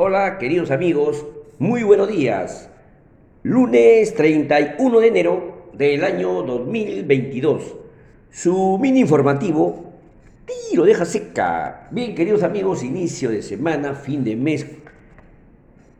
Hola queridos amigos, muy buenos días. Lunes 31 de enero del año 2022. Su mini informativo, tiro deja seca. Bien queridos amigos, inicio de semana, fin de mes,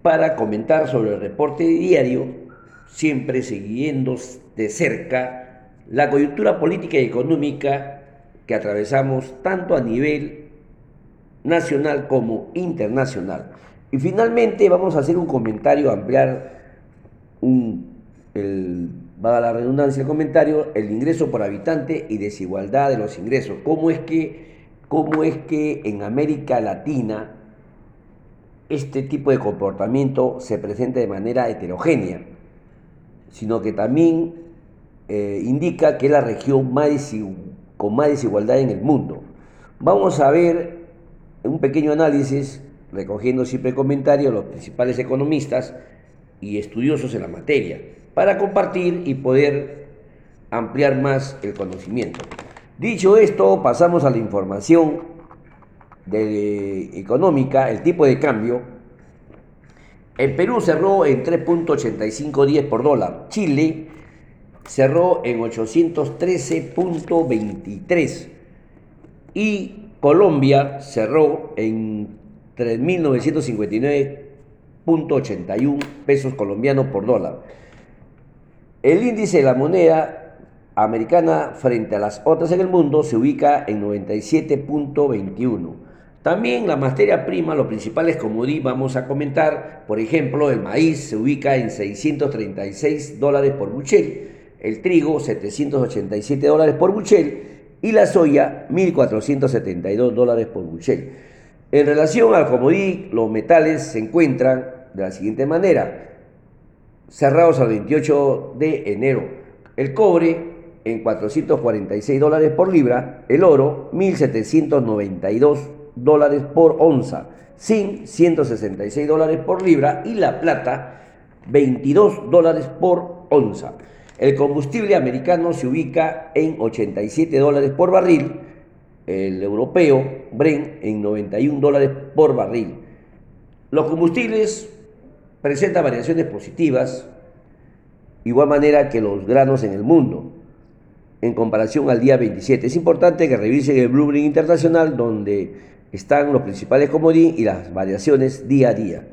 para comentar sobre el reporte diario, siempre siguiendo de cerca la coyuntura política y económica que atravesamos tanto a nivel nacional como internacional. Y finalmente vamos a hacer un comentario, ampliar un, va a la redundancia el comentario, el ingreso por habitante y desigualdad de los ingresos. ¿Cómo es que, cómo es que en América Latina este tipo de comportamiento se presenta de manera heterogénea? Sino que también eh, indica que es la región más con más desigualdad en el mundo. Vamos a ver un pequeño análisis recogiendo siempre comentarios los principales economistas y estudiosos en la materia, para compartir y poder ampliar más el conocimiento. Dicho esto, pasamos a la información de, económica, el tipo de cambio. En Perú cerró en 3.8510 por dólar. Chile cerró en 813.23 y Colombia cerró en 3.959.81 pesos colombianos por dólar. El índice de la moneda americana frente a las otras en el mundo se ubica en 97.21. También la materia prima, los principales comodí vamos a comentar, por ejemplo, el maíz se ubica en 636 dólares por buchel, el trigo 787 dólares por buchel y la soya 1.472 dólares por buchel. En relación al comodí, los metales se encuentran de la siguiente manera, cerrados al 28 de enero. El cobre en 446 dólares por libra, el oro 1.792 dólares por onza, zinc 166 dólares por libra y la plata 22 dólares por onza. El combustible americano se ubica en 87 dólares por barril, el europeo Bren en 91 dólares por barril. Los combustibles presentan variaciones positivas, igual manera que los granos en el mundo, en comparación al día 27. Es importante que revisen el Bloomberg Internacional, donde están los principales comodín y las variaciones día a día.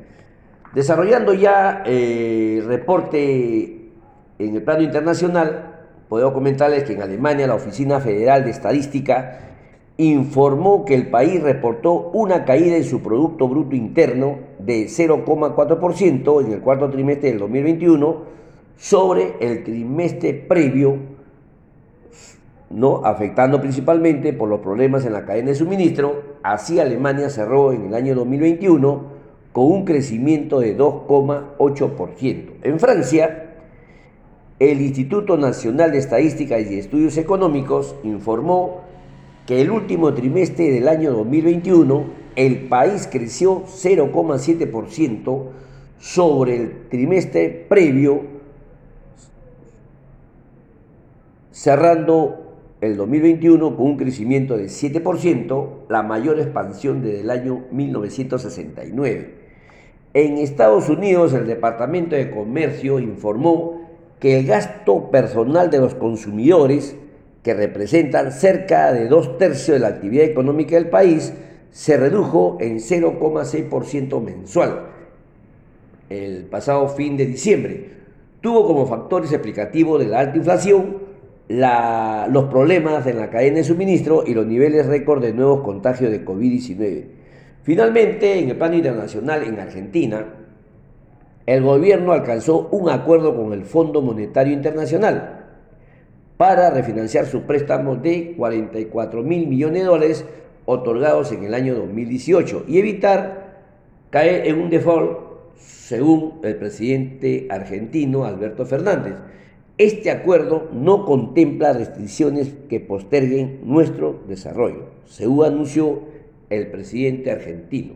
Desarrollando ya eh, el reporte en el plano internacional, puedo comentarles que en Alemania la Oficina Federal de Estadística informó que el país reportó una caída en su Producto Bruto Interno de 0,4% en el cuarto trimestre del 2021 sobre el trimestre previo, ¿no? afectando principalmente por los problemas en la cadena de suministro. Así Alemania cerró en el año 2021 con un crecimiento de 2,8%. En Francia, el Instituto Nacional de Estadística y Estudios Económicos informó que el último trimestre del año 2021 el país creció 0,7% sobre el trimestre previo, cerrando el 2021 con un crecimiento de 7%, la mayor expansión desde el año 1969. En Estados Unidos, el Departamento de Comercio informó que el gasto personal de los consumidores que representan cerca de dos tercios de la actividad económica del país, se redujo en 0,6% mensual el pasado fin de diciembre. Tuvo como factores explicativos de la alta inflación los problemas en la cadena de suministro y los niveles récord de nuevos contagios de COVID-19. Finalmente, en el plano internacional, en Argentina, el gobierno alcanzó un acuerdo con el Fondo Monetario Internacional para refinanciar su préstamo de 44 mil millones de dólares otorgados en el año 2018 y evitar caer en un default, según el presidente argentino Alberto Fernández. Este acuerdo no contempla restricciones que posterguen nuestro desarrollo, según anunció el presidente argentino.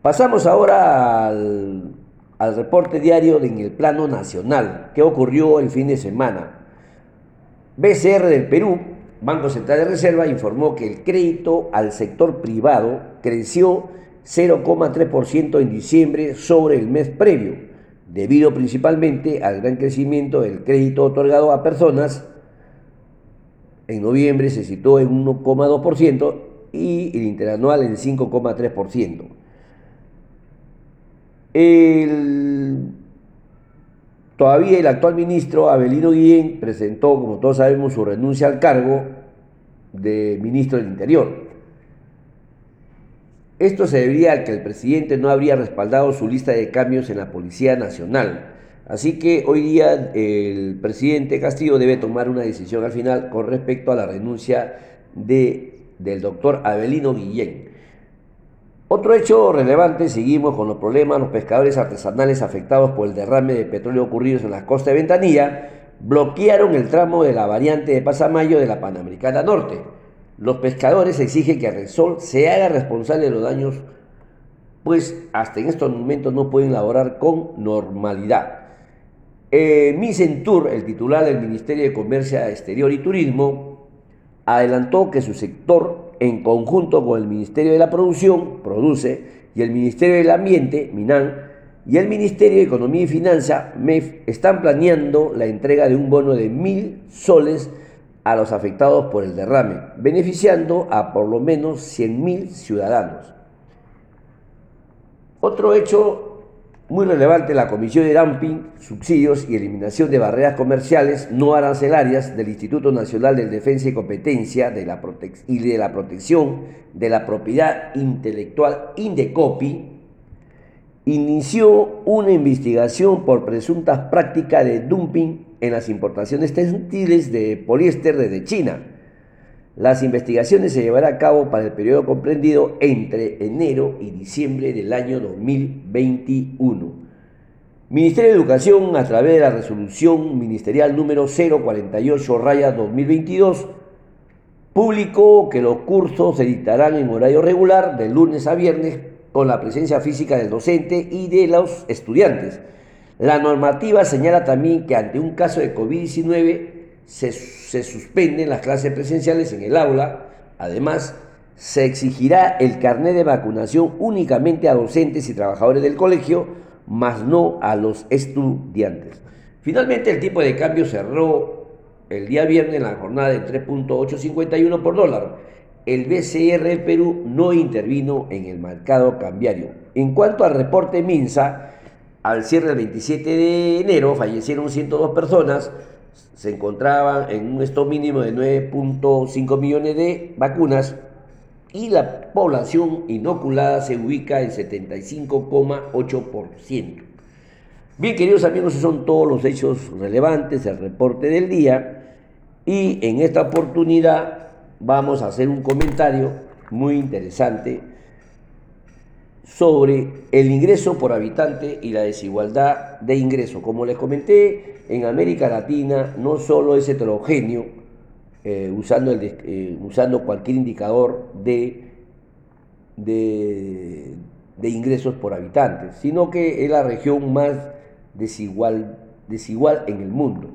Pasamos ahora al, al reporte diario en el plano nacional. ¿Qué ocurrió el fin de semana? BCR del Perú, Banco Central de Reserva, informó que el crédito al sector privado creció 0,3% en diciembre sobre el mes previo, debido principalmente al gran crecimiento del crédito otorgado a personas. En noviembre se situó en 1,2% y el interanual en 5,3%. El Todavía el actual ministro Abelino Guillén presentó, como todos sabemos, su renuncia al cargo de ministro del Interior. Esto se debería al que el presidente no habría respaldado su lista de cambios en la Policía Nacional. Así que hoy día el presidente Castillo debe tomar una decisión al final con respecto a la renuncia de, del doctor Abelino Guillén. Otro hecho relevante, seguimos con los problemas, los pescadores artesanales afectados por el derrame de petróleo ocurridos en la costa de Ventanilla bloquearon el tramo de la variante de Pasamayo de la Panamericana Norte. Los pescadores exigen que Resol se haga responsable de los daños, pues hasta en estos momentos no pueden laborar con normalidad. Eh, Micentur, el titular del Ministerio de Comercio Exterior y Turismo, adelantó que su sector en conjunto con el Ministerio de la Producción, Produce, y el Ministerio del Ambiente, MINAN, y el Ministerio de Economía y Finanza, MEF, están planeando la entrega de un bono de mil soles a los afectados por el derrame, beneficiando a por lo menos 100.000 ciudadanos. Otro hecho muy relevante la Comisión de Dumping, Subsidios y Eliminación de Barreras Comerciales no arancelarias del Instituto Nacional de Defensa y Competencia de la y de la Protección de la Propiedad Intelectual, INDECOPI, inició una investigación por presuntas prácticas de dumping en las importaciones textiles de poliéster desde China las investigaciones se llevarán a cabo para el periodo comprendido entre enero y diciembre del año 2021. Ministerio de Educación, a través de la resolución ministerial número 048-2022, publicó que los cursos se dictarán en horario regular de lunes a viernes con la presencia física del docente y de los estudiantes. La normativa señala también que ante un caso de COVID-19 se, suspenden las clases presenciales en el aula. Además, se exigirá el carnet de vacunación únicamente a docentes y trabajadores del colegio, más no a los estudiantes. Finalmente, el tipo de cambio cerró el día viernes en la jornada de 3.851 por dólar. El BCR del Perú no intervino en el mercado cambiario. En cuanto al reporte MINSA, al cierre del 27 de enero fallecieron 102 personas, se encontraban en un stock mínimo de 9.5 millones de vacunas y la población inoculada se ubica en 75,8%. Bien, queridos amigos, esos son todos los hechos relevantes del reporte del día y en esta oportunidad vamos a hacer un comentario muy interesante sobre el ingreso por habitante y la desigualdad de ingreso. Como les comenté, en América Latina no solo es heterogéneo, eh, usando, el, eh, usando cualquier indicador de, de, ingresos por habitante, sino que es la región más desigual, desigual en el mundo.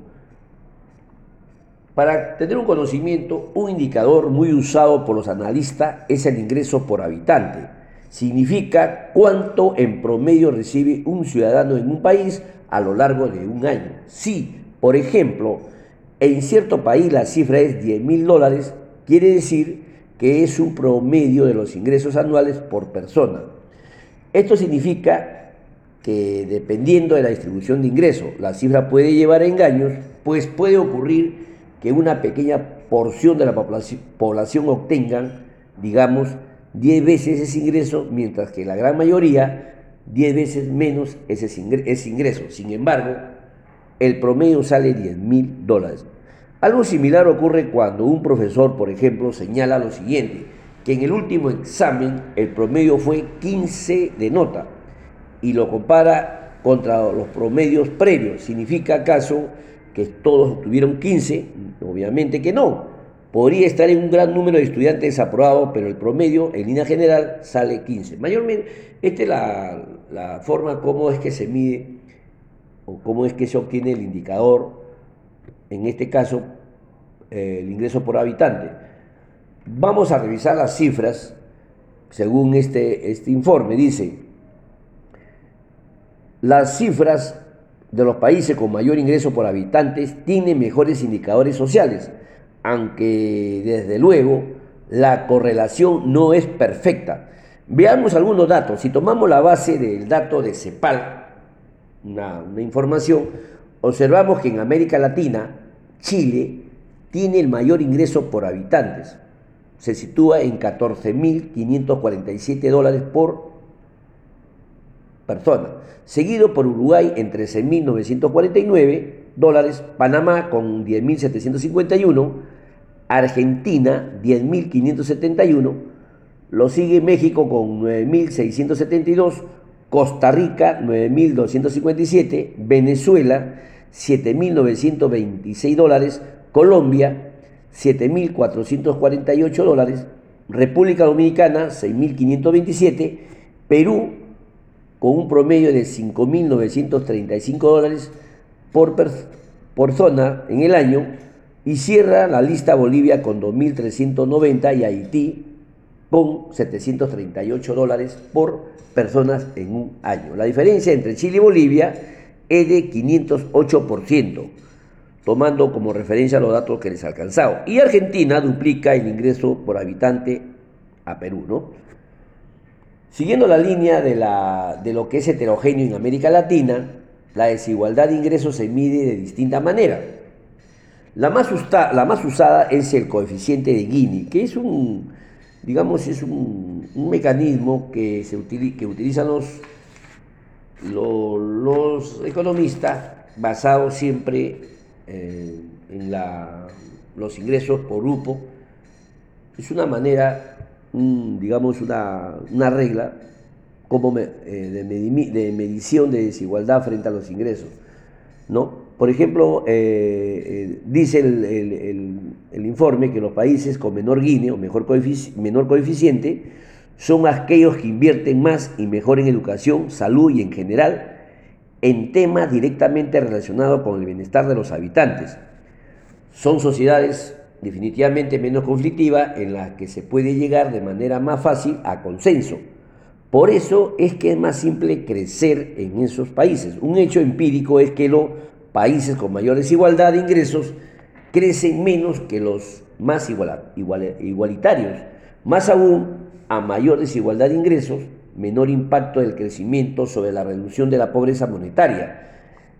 Para tener un conocimiento, un indicador muy usado por los analistas es el ingreso por habitante significa cuánto en promedio recibe un ciudadano en un país a lo largo de un año. Si, por ejemplo, en cierto país la cifra es 10 mil dólares, quiere decir que es un promedio de los ingresos anuales por persona. Esto significa que dependiendo de la distribución de ingresos, la cifra puede llevar a engaños, pues puede ocurrir que una pequeña porción de la población obtengan, digamos, 10 veces ese ingreso, mientras que la gran mayoría 10 veces menos ese ingreso. Sin embargo, el promedio sale 10 mil dólares. Algo similar ocurre cuando un profesor, por ejemplo, señala lo siguiente, que en el último examen el promedio fue 15 de nota y lo compara contra los promedios previos. ¿Significa acaso que todos obtuvieron 15? Obviamente que no. Podría estar en un gran número de estudiantes desaprobados, pero el promedio en línea general sale 15. Mayormente, esta es la, forma como es que se mide o cómo es que se obtiene el indicador, en este caso, eh, el ingreso por habitante. Vamos a revisar las cifras. según este, este informe, dice, las cifras de los países con mayor ingreso por habitantes tienen mejores indicadores sociales, aunque desde luego la correlación no es perfecta. Veamos algunos datos. Si tomamos la base del dato de CEPAL, una, información, observamos que en América Latina, Chile tiene el mayor ingreso por habitantes. Se sitúa en 14.547 dólares por persona, seguido por Uruguay en 13.949 dólares, Panamá con 10.751, Argentina 10.571, lo sigue México con 9.672, Costa Rica 9.257, Venezuela 7.926 dólares, Colombia 7.448 dólares, República Dominicana 6.527, Perú con un promedio de 5.935 dólares por, zona en el año y cierra la lista Bolivia con 2.390 y Haití con 738 dólares por personas en un año. La diferencia entre Chile y Bolivia es de 508%, tomando como referencia los datos que les he alcanzado. Y Argentina duplica el ingreso por habitante a Perú, ¿no? Siguiendo la línea de, lo que es heterogéneo en América Latina, la desigualdad de ingresos se mide de distinta manera. La más, usada es el coeficiente de Gini, que es un, digamos, es un, mecanismo que, se que utilizan los, economistas basados siempre eh, en los ingresos por grupo. Es una manera, digamos, una, una regla como eh, de, medición de desigualdad frente a los ingresos. ¿no? Por ejemplo, eh, eh, dice el, informe que los países con menor Gini o mejor menor coeficiente son aquellos que invierten más y mejor en educación, salud y en general en temas directamente relacionados con el bienestar de los habitantes. Son sociedades definitivamente menos conflictivas en las que se puede llegar de manera más fácil a consenso. Por eso es que es más simple crecer en esos países. Un hecho empírico es que los países con mayor desigualdad de ingresos crecen menos que los más igualitarios. Más aún, a mayor desigualdad de ingresos, menor impacto del crecimiento sobre la reducción de la pobreza monetaria.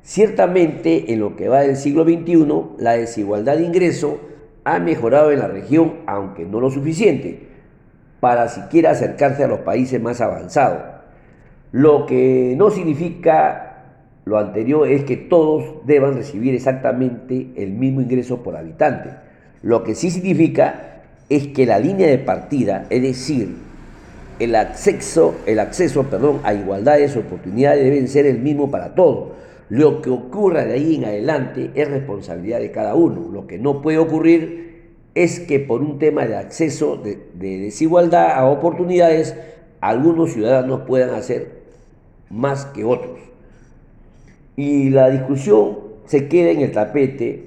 Ciertamente, en lo que va del siglo XXI, la desigualdad de ingreso ha mejorado en la región, aunque no lo suficiente, para siquiera acercarse a los países más avanzados. Lo que no significa lo anterior es que todos deban recibir exactamente el mismo ingreso por habitante. Lo que sí significa es que la línea de partida, es decir, el acceso, el acceso perdón, a igualdades de oportunidades deben ser el mismo para todos. Lo que ocurra de ahí en adelante es responsabilidad de cada uno. Lo que no puede ocurrir es que por un tema de acceso de, de desigualdad a oportunidades, algunos ciudadanos puedan hacer más que otros y la discusión se queda en el tapete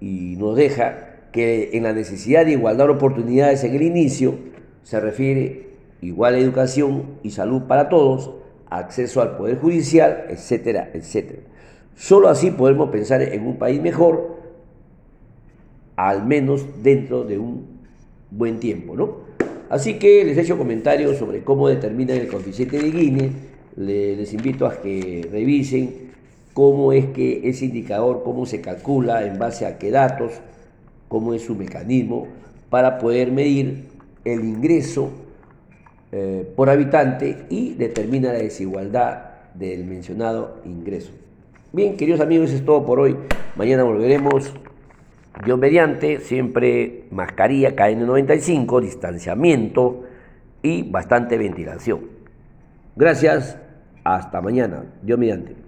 y nos deja que en la necesidad de igualdad de oportunidades en el inicio se refiere igual educación y salud para todos, acceso al poder judicial, etcétera, etcétera. Solo así podemos pensar en un país mejor, al menos dentro de un buen tiempo, ¿no? Así que les he hecho comentarios sobre cómo determinan el coeficiente de Gini, les invito a que revisen cómo es que ese indicador, cómo se calcula, en base a qué datos, cómo es su mecanismo, para poder medir el ingreso eh, por habitante y determina la desigualdad del mencionado ingreso. Bien, queridos amigos, eso es todo por hoy. Mañana volveremos. Dios mediante, siempre mascarilla KN95, distanciamiento y bastante ventilación. Gracias, hasta mañana. Dios mediante.